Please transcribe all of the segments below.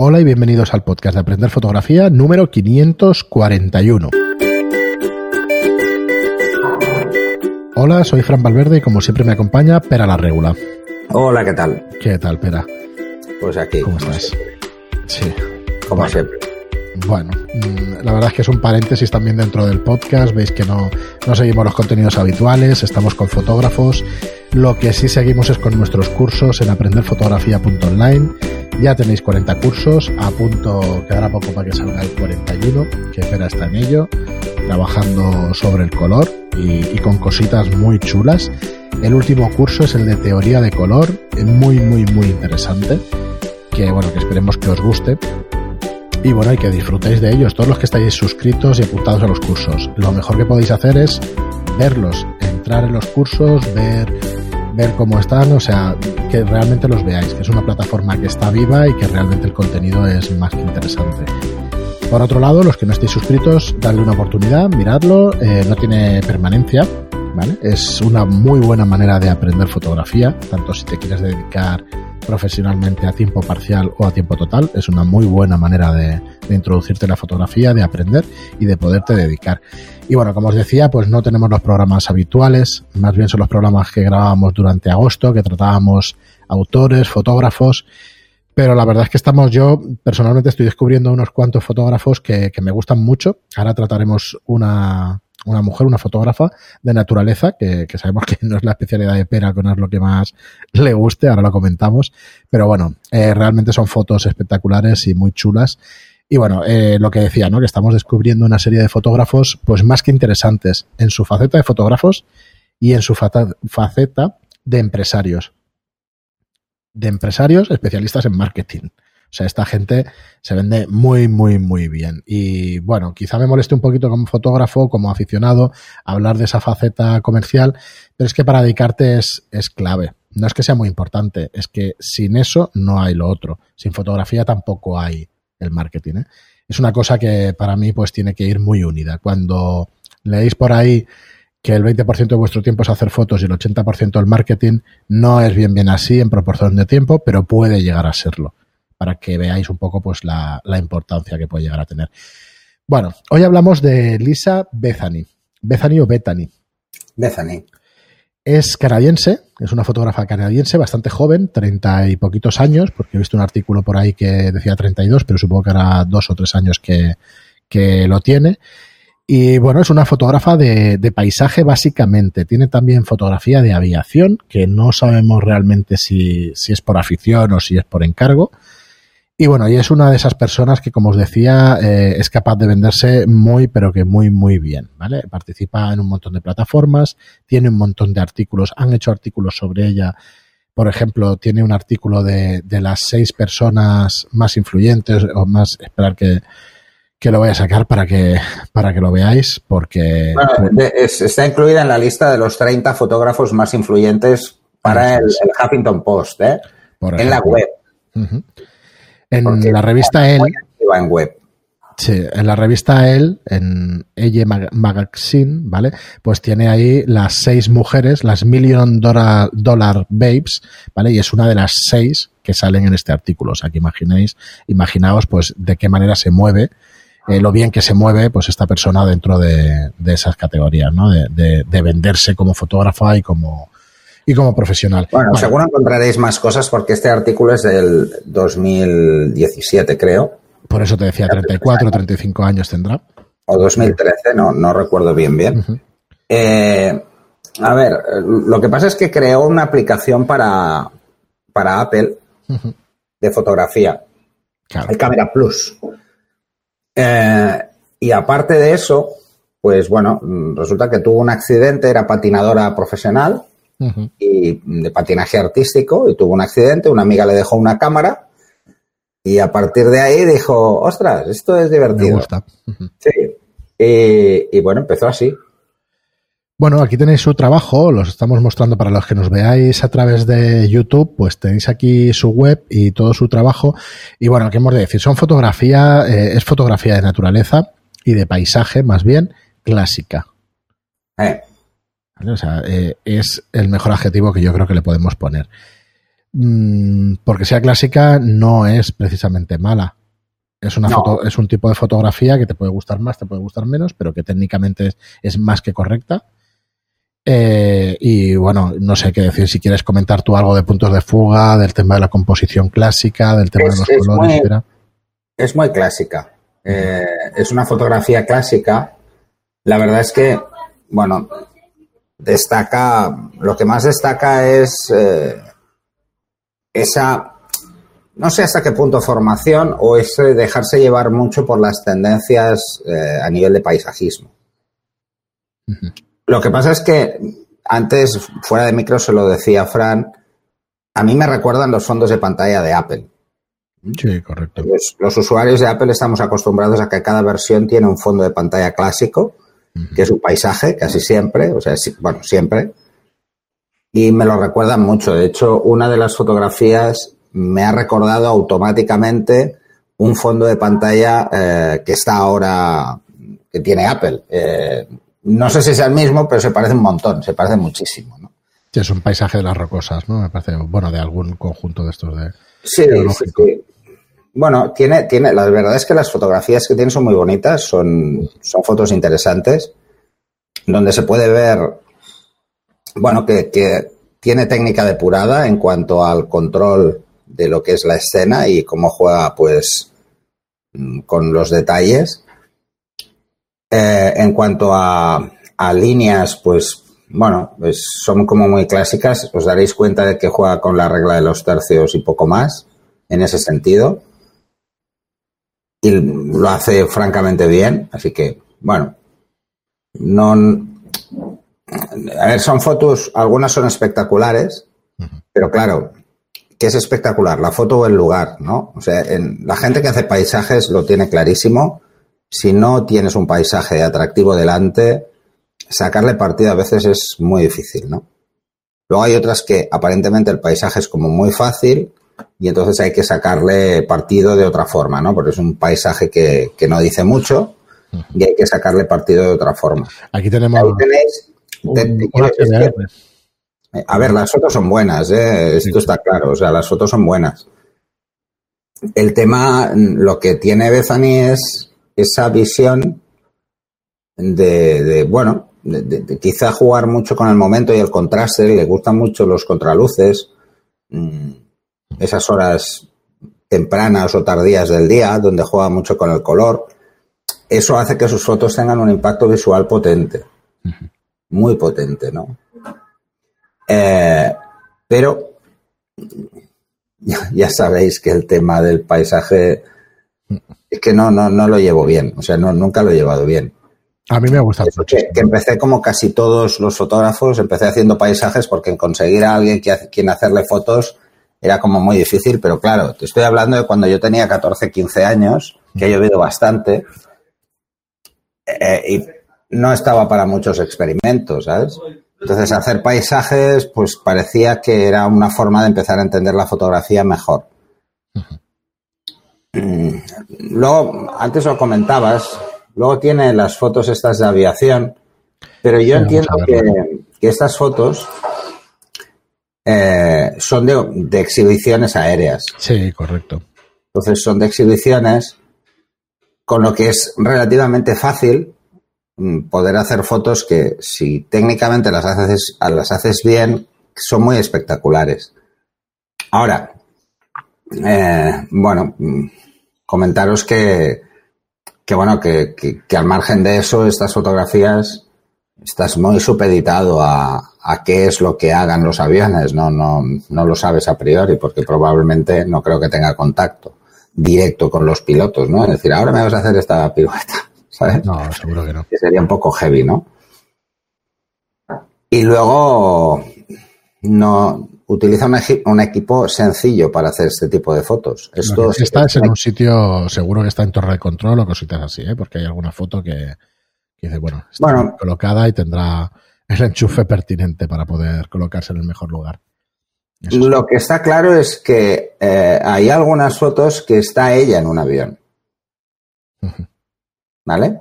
Hola y bienvenidos al podcast de Aprender Fotografía número 541. Hola, soy Fran Valverde y como siempre me acompaña Pera la Regula. Hola, ¿qué tal? ¿Qué tal, Pera? Pues aquí. ¿Cómo estás? Sí. Como Bueno. siempre. Bueno, mm, la verdad es que es un paréntesis también dentro del podcast. Veis que no, no seguimos los contenidos habituales, estamos con fotógrafos. Lo que sí seguimos es con nuestros cursos en aprenderfotografía.online. Ya tenéis 40 cursos, a punto, quedará poco para que salga el 41, que Pera está en ello, trabajando sobre el color y, con cositas muy chulas. El último curso es el de teoría de color, muy, muy, muy interesante, que bueno, que esperemos que os guste. Y bueno, y que disfrutéis de ellos, todos los que estáis suscritos y apuntados a los cursos. Lo mejor que podéis hacer es verlos, entrar en los cursos, ver, ver cómo están, o sea, que realmente los veáis, que es una plataforma que está viva y que realmente el contenido es más que interesante. Por otro lado, los que no estéis suscritos, dadle una oportunidad, miradlo, eh, no tiene permanencia, ¿vale? Es una muy buena manera de aprender fotografía, tanto si te quieres dedicar profesionalmente a tiempo parcial o a tiempo total, es una muy buena manera de, introducirte en la fotografía, de aprender y de poderte dedicar. Y bueno, como os decía, pues no tenemos los programas habituales, más bien son los programas que grabábamos durante agosto, que tratábamos autores, fotógrafos, pero la verdad es que estamos, yo personalmente estoy descubriendo unos cuantos fotógrafos que, que me gustan mucho. Ahora trataremos una, una mujer, una fotógrafa de naturaleza, que, sabemos que no es la especialidad de Pera, que no es lo que más le guste, ahora lo comentamos. Pero bueno, eh, realmente son fotos espectaculares y muy chulas. Y bueno, eh, lo que decía, ¿no? Que estamos descubriendo una serie de fotógrafos, pues más que interesantes en su faceta de fotógrafos y en su faceta de empresarios. De empresarios especialistas en marketing. O sea, esta gente se vende muy, muy, muy bien. Y bueno, quizá me moleste un poquito como fotógrafo, como aficionado, hablar de esa faceta comercial, pero es que para dedicarte es, es clave. No es que sea muy importante, es que sin eso no hay lo otro. Sin fotografía tampoco hay el marketing. ¿eh? Es una cosa que para mí pues tiene que ir muy unida. Cuando leéis por ahí que el 20% de vuestro tiempo es hacer fotos y el 80% el marketing, no es bien bien así en proporción de tiempo, pero puede llegar a serlo, para que veáis un poco pues la, la importancia que puede llegar a tener. Bueno, hoy hablamos de Lisa Bethany, Bethany o Bethany. Bethany. Es canadiense, es una fotógrafa canadiense bastante joven, 30 y poquitos años, porque he visto un artículo por ahí que decía 32, pero supongo que era dos o tres años que, que lo tiene. Y bueno, es una fotógrafa de, de, paisaje básicamente. Tiene también fotografía de aviación, que no sabemos realmente si, si, es por afición o si es por encargo. Y bueno, y es una de esas personas que, como os decía, eh, es capaz de venderse muy, pero que muy, muy bien, ¿vale? Participa en un montón de plataformas, tiene un montón de artículos, han hecho artículos sobre ella. Por ejemplo, tiene un artículo de, de las seis personas más influyentes, o más, esperar que, que lo voy a sacar para que, para que lo veáis, porque... Bueno, de, es, está incluida en la lista de los 30 fotógrafos más influyentes para el, el, Huffington Post, ¿eh? en la web. Uh -huh. En porque la revista Elle... En web. Sí, en la revista Elle, en Elle Magazine, ¿vale? Pues tiene ahí las seis mujeres, las Million Dollar, dollar Babes, ¿vale? Y es una de las seis que salen en este artículo. O sea, que imaginéis, imaginaos, pues, de qué manera se mueve eh, lo bien que se mueve pues esta persona dentro de, de esas categorías, ¿no? De, de, de, venderse como fotógrafa y como y como profesional. Bueno, seguro encontraréis más cosas porque este artículo es del 2017, creo. Por eso te decía 34 o 35 años tendrá. O 2013, no, no recuerdo bien bien. Uh -huh. eh, a ver, lo que pasa es que creó una aplicación para, para Apple uh -huh. de fotografía, claro. el Camera Plus. Eh, y aparte de eso, pues bueno, resulta que tuvo un accidente, era patinadora profesional uh -huh. y de patinaje artístico y tuvo un accidente, una amiga le dejó una cámara y a partir de ahí dijo, ostras, esto es divertido. Me gusta. Uh -huh. Sí. Y, y, bueno, empezó así. Bueno, aquí tenéis su trabajo, los estamos mostrando para los que nos veáis a través de YouTube, pues tenéis aquí su web y todo su trabajo. Y bueno, ¿qué hemos de decir? Son fotografía, eh, es fotografía de naturaleza y de paisaje, más bien, clásica. Eh. ¿Vale? O sea, eh, es el mejor adjetivo que yo creo que le podemos poner. mm, porque sea clásica no es precisamente mala. Es, una foto, es un tipo de fotografía que te puede gustar más, te puede gustar menos, pero que técnicamente es, más que correcta. Eh, y bueno, no sé qué decir, si quieres comentar tú algo de puntos de fuga, del tema de la composición clásica, del tema de los colores, muy, Es muy clásica. Eh, es una fotografía clásica. La verdad es que, bueno, destaca, lo que más destaca es eh, esa no sé hasta qué punto formación o es dejarse llevar mucho por las tendencias eh, a nivel de paisajismo. Lo que pasa es que antes, fuera de micro, se lo decía Fran, a mí me recuerdan los fondos de pantalla de Apple. Sí, correcto. Los, usuarios de Apple estamos acostumbrados a que cada versión tiene un fondo de pantalla clásico, que es un paisaje, casi siempre, o sea, bueno, siempre. Y me lo recuerdan mucho. De hecho, una de las fotografías me ha recordado automáticamente un fondo de pantalla eh, que está ahora, que tiene Apple. Eh, no sé si es el mismo, pero se parece un montón, se parece muchísimo. ¿no? es un paisaje de las rocosas, ¿no? Me parece, bueno, de algún conjunto de estos de... Sí, sí, Bueno, tiene, tiene, la verdad es que las fotografías que tiene son muy bonitas, son, son fotos interesantes, donde se puede ver, bueno, que, que tiene técnica depurada en cuanto al control de lo que es la escena y cómo juega pues mm, con los detalles. Eh, en cuanto a, líneas, pues bueno, pues son como muy clásicas. Os daréis cuenta de que juega con la regla de los tercios y poco más en ese sentido. Y lo hace francamente bien. Así que, bueno, no. A ver, son fotos, algunas son espectaculares, pero claro, que es espectacular, la foto o el lugar, ¿no? O sea, en, la gente que hace paisajes lo tiene clarísimo. Si no tienes un paisaje atractivo delante, sacarle partido a veces es muy difícil, ¿no? Luego hay otras que aparentemente el paisaje es como muy fácil y entonces hay que sacarle partido de otra forma, ¿no? Porque es un paisaje que, no dice mucho y hay que sacarle partido de otra forma. Aquí tenemos... Ahí tenéis... A ver, las fotos son buenas, ¿eh? esto está claro, o sea, las fotos son buenas. El tema, lo que tiene Bethany es esa visión de, bueno, de, quizá jugar mucho con el momento y el contraste, le gustan mucho los contraluces, mm, esas horas tempranas o tardías del día, donde juega mucho con el color. Eso hace que sus fotos tengan un impacto visual potente, muy potente, ¿no? Eh, pero ya, sabéis que el tema del paisaje es que no, no, no lo llevo bien, o sea, no, nunca lo he llevado bien. A mí me gusta mucho. Que, empecé como casi todos los fotógrafos, empecé haciendo paisajes porque conseguir a alguien que, quien hacerle fotos era como muy difícil, pero claro, te estoy hablando de cuando yo tenía 14, 15 años, que ha llovido bastante, eh, y no estaba para muchos experimentos, ¿sabes? Entonces, hacer paisajes, pues parecía que era una forma de empezar a entender la fotografía mejor. Mm, luego, antes lo comentabas, luego tiene las fotos estas de aviación, pero yo entiendo que, estas fotos eh, son de, de, exhibiciones aéreas. Sí, correcto. Entonces son de exhibiciones, con lo que es relativamente fácil Mm, poder hacer fotos que si técnicamente las haces, las haces bien, son muy espectaculares. Ahora, eh, bueno, mm, comentaros que, que bueno, que, que, al margen de eso, estas fotografías, estás muy supeditado a, a, qué es lo que hagan los aviones, no, no, no lo sabes a priori, porque probablemente no creo que tenga contacto directo con los pilotos, ¿no? Es decir, ahora me vas a hacer esta pirueta. No, seguro que no. Que sería un poco heavy, ¿no? Y luego no utiliza un, equipo sencillo para hacer este tipo de fotos. Esto si estás en un sitio, seguro que está en torre de control o cositas así, ¿eh? porque hay alguna foto que, dice, bueno, está colocada y tendrá el enchufe pertinente para poder colocarse en el mejor lugar. Lo que está claro es que eh, hay algunas fotos que está ella en un avión. ¿vale?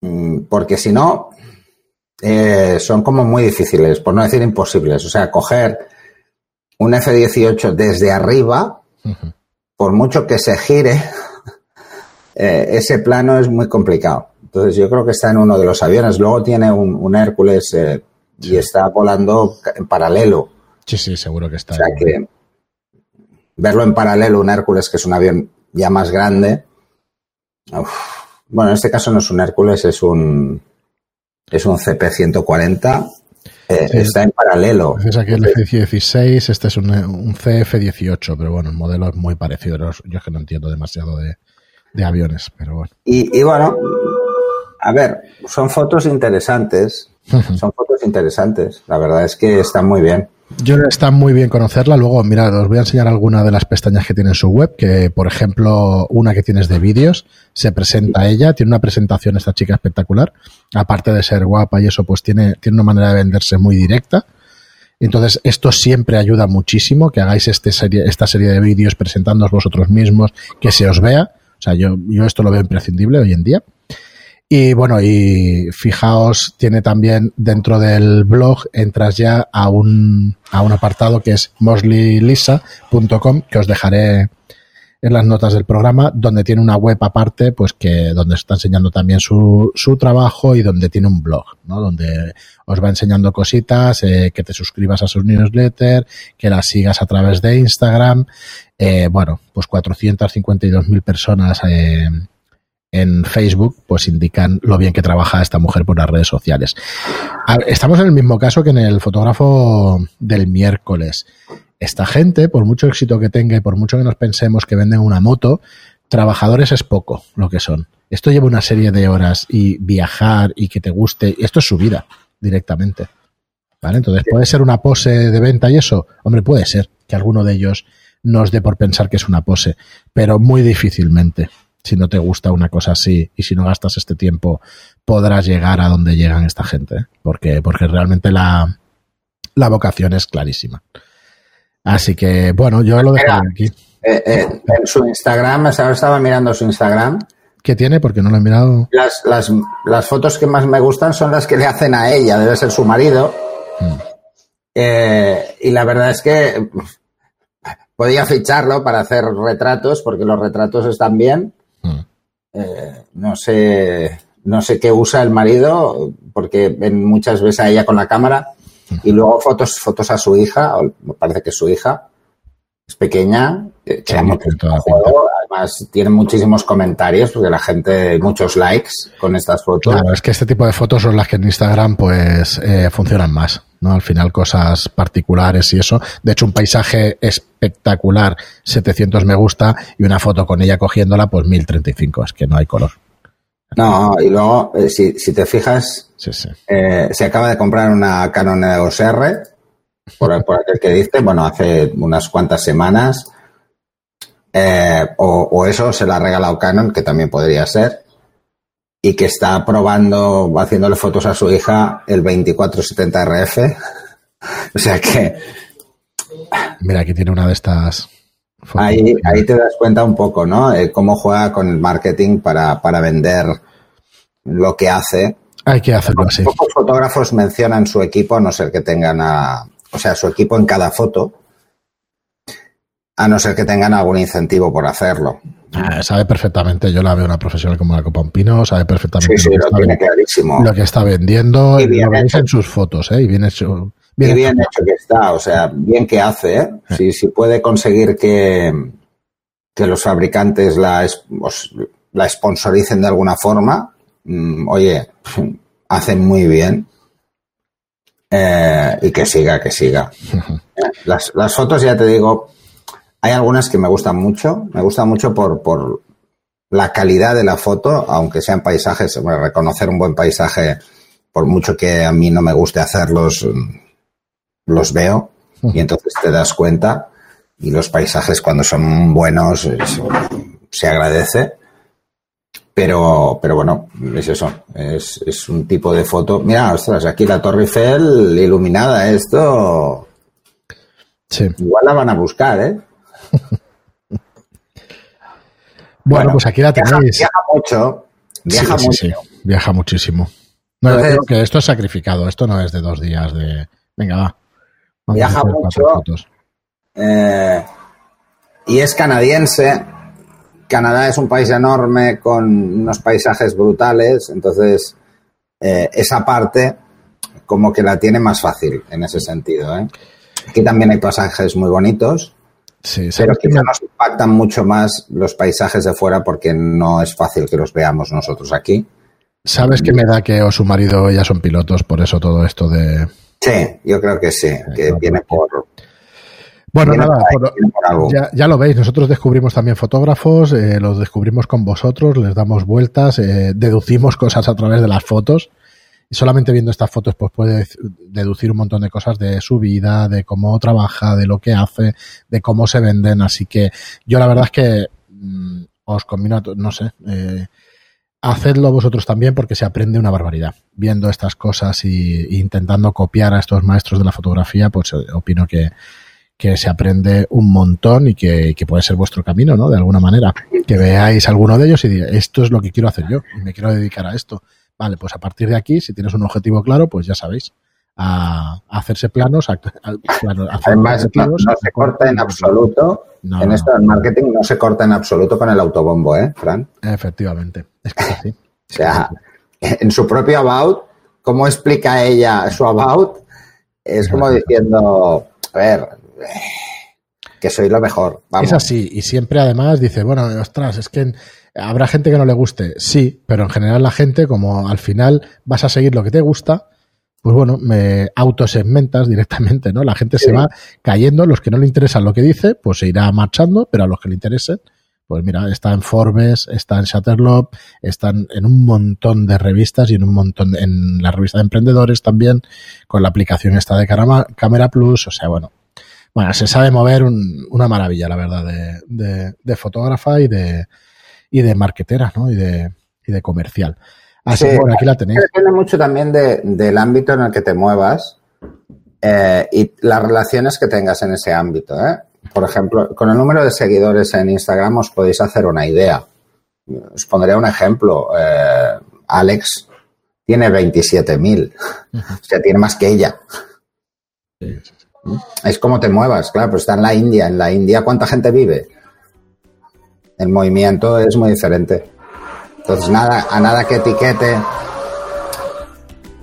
Mm, porque si no, eh, son como muy difíciles, por no decir imposibles. O sea, coger un F-18 desde arriba, por mucho que se gire, eh, ese plano es muy complicado. Entonces yo creo que está en uno de los aviones. Luego tiene un, Hércules eh, y está volando en paralelo. Sí, sí, seguro que está. O sea que verlo en paralelo, un Hércules, que es un avión ya más grande. bueno, en este caso no es un Hércules, es un es un CP140. Eh, está en paralelo. Es aquí el F-16, este es un, un CF-18, pero bueno, el modelo es muy parecido. Yo es que no entiendo demasiado de, de aviones, pero bueno. Y, y bueno, a ver, son fotos interesantes. Son fotos interesantes. La verdad es que están muy bien. Yo está muy bien conocerla. Luego, mira, os voy a enseñar alguna de las pestañas que tiene en su web, que por ejemplo, una que tienes de vídeos, se presenta ella, tiene una presentación esta chica espectacular. Aparte de ser guapa y eso, pues tiene, tiene una manera de venderse muy directa. Entonces, esto siempre ayuda muchísimo, que hagáis este serie, esta serie de vídeos presentándoos vosotros mismos, que se os vea. O sea, yo, yo esto lo veo imprescindible hoy en día. Y bueno, y fijaos, tiene también dentro del blog, entras ya a un, a un apartado que es mosleylisa.com, que os dejaré en las notas del programa, donde tiene una web aparte, pues que donde está enseñando también su, su trabajo y donde tiene un blog, ¿no? Donde os va enseñando cositas, eh, que te suscribas a sus newsletter, que la sigas a través de Instagram, eh, bueno, pues 452.000 personas eh, en Facebook, pues indican lo bien que trabaja esta mujer por las redes sociales. Estamos en el mismo caso que en el fotógrafo del miércoles. Esta gente, por mucho éxito que tenga y por mucho que nos pensemos que venden una moto, trabajadores es poco lo que son. Esto lleva una serie de horas y viajar y que te guste, esto es su vida directamente. ¿Vale? Entonces, ¿puede ser una pose de venta y eso? Hombre, puede ser que alguno de ellos nos dé por pensar que es una pose, pero muy difícilmente. Si no te gusta una cosa así y si no gastas este tiempo, podrás llegar a donde llegan esta gente. ¿eh? Porque, porque realmente la, la vocación es clarísima. Así que, bueno, yo lo dejo aquí. Eh, eh, en su Instagram, estaba mirando su Instagram. ¿Qué tiene? Porque no lo he mirado. Las, las, las, fotos que más me gustan son las que le hacen a ella, debe ser su marido. Hmm. y la verdad es que podía ficharlo para hacer retratos, porque los retratos están bien. Eh, no sé, no sé qué usa el marido, porque ven muchas veces a ella con la cámara. Y luego fotos, fotos a su hija, me parece que es su hija, es pequeña, que juego, además tiene muchísimos comentarios, porque la gente, muchos likes con estas fotos. Claro, es que este tipo de fotos son las que en Instagram pues eh, funcionan más. ¿No? Al final cosas particulares y eso. De hecho, un paisaje espectacular, 700 me gusta, y una foto con ella cogiéndola, pues 1035, es que no hay color. No, y luego, eh, si, si, te fijas, eh, se acaba de comprar una Canon EOS R, por, por aquel que dice, bueno, hace unas cuantas semanas, eh, o, o, eso se la ha regalado Canon, que también podría ser y que está probando, haciéndole fotos a su hija el 2470RF. o sea que. Mira, aquí tiene una de estas. Ahí, ahí te das cuenta un poco, ¿no? Eh, cómo juega con el marketing para, para vender lo que hace. Hay que hacerlo así. Pocos fotógrafos mencionan su equipo, a no ser que tengan a, o sea, su equipo en cada foto, a no ser que tengan algún incentivo por hacerlo. Ah, sabe perfectamente, yo la veo una profesional como la Copa Pino, sabe perfectamente lo, que está vendiendo, y lo veis en sus fotos, ¿eh? Y bien hecho. Bien, bien hecho. que está, o sea, bien que hace, ¿eh? Si, si puede conseguir que, que los fabricantes la, la sponsoricen de alguna forma, mm, oye, hacen muy bien. Eh, y que siga, que siga. las, las fotos, ya te digo, hay algunas que me gustan mucho, me gustan mucho por, por la calidad de la foto, aunque sean paisajes, reconocer un buen paisaje, por mucho que a mí no me guste hacerlos, los veo y entonces te das cuenta y los paisajes cuando son buenos se agradece. Pero, pero bueno, es eso, es, es un tipo de foto. Mira, ostras, aquí la Torre Eiffel iluminada, esto. Sí. Igual la van a buscar, ¿eh? bueno, pues aquí la tenéis. Viaja, mucho. Viaja mucho. viaja muchísimo. No, creo que esto es sacrificado. Esto no es de dos días de. Venga, va. viaja mucho. eh, y es canadiense. Canadá es un país enorme con unos paisajes brutales, entonces eh, esa parte como que la tiene más fácil en ese sentido. ¿eh? Aquí también hay pasajes muy bonitos, Sí, pero ¿sabes qué quizá me- nos impactan mucho más los paisajes de fuera porque no es fácil que los veamos nosotros aquí. ¿Sabes que me da que o su marido ya son pilotos? Por eso todo esto de... Sí, yo creo que sí, que claro, viene por, Bueno, viene nada, por por- ya, ya lo veis, nosotros descubrimos también fotógrafos, eh, los descubrimos con vosotros, les damos vueltas, eh, deducimos cosas a través de las fotos. Solamente viendo estas fotos, pues puede deducir un montón de cosas de su vida, de cómo trabaja, de lo que hace, de cómo se venden. Así que yo la verdad es que mm, os combino, no sé, eh, hacedlo vosotros también porque se aprende una barbaridad. Viendo estas cosas y, y intentando copiar a estos maestros de la fotografía, pues eh, opino que, que se aprende un montón y que, que puede ser vuestro camino, ¿no? De alguna manera. Que veáis alguno de ellos y digáis, esto es lo que quiero hacer yo y me quiero dedicar a esto. Vale, pues a partir de aquí, si tienes un objetivo claro, pues ya sabéis, a, a hacerse planos, a, a- hacer Además, no, objetivos, no se corta en absoluto, No, en esto del marketing no se corta en absoluto con el autobombo, ¿eh, Fran? Efectivamente, es que así. O sea, en su propio about, ¿cómo explica ella su about? Es como diciendo, a ver, que soy lo mejor. Vamos. Es así, y siempre además dice, bueno, ostras, es que habrá gente que no le guste, sí, pero en general la gente, como al final vas a seguir lo que te gusta, pues bueno, me autosegmentas directamente, ¿no? La gente se va cayendo, los que no le interesan lo que dice, pues se irá marchando, pero a los que le interesen, pues mira, está en Forbes, está en Shutterlock, están en un montón de revistas y en un montón, de- en la revista de emprendedores también, con la aplicación esta de Cámara Plus, o sea, bueno, bueno, se sabe mover un- una maravilla, la verdad, de, de- de fotógrafa y de, y de marketera, ¿no? Y de, y de comercial. Así Sí. que bueno, aquí la tenéis. Depende mucho también de- del ámbito en el que te muevas eh, y las relaciones que tengas en ese ámbito. ¿eh? Por ejemplo, con el número de seguidores en Instagram os podéis hacer una idea. Os pondré un ejemplo. Eh, Alex tiene 27.000. O sea, tiene más que ella. Es como te muevas, claro, pero está en la India. En la India, ¿cuánta gente vive? El movimiento es muy diferente. Entonces, nada, a nada que etiquete.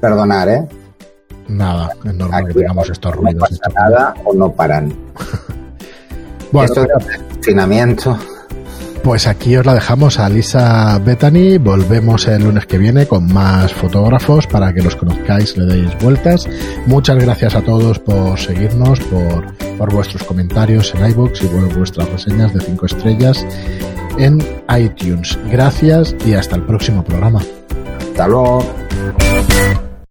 Perdonar, ¿eh? Nada, es normal que Aquí tengamos estos no ruidos. pasa estos- nada o no paran. Bueno, Esto de confinamiento. Pues aquí os la dejamos a Lisa Bethany. Volvemos el lunes que viene con más fotógrafos para que los conozcáis, le deis vueltas. Muchas gracias a todos por seguirnos, por, por vuestros comentarios en iBox y vuestras reseñas de 5 estrellas en iTunes. Gracias y hasta el próximo programa. Hasta luego.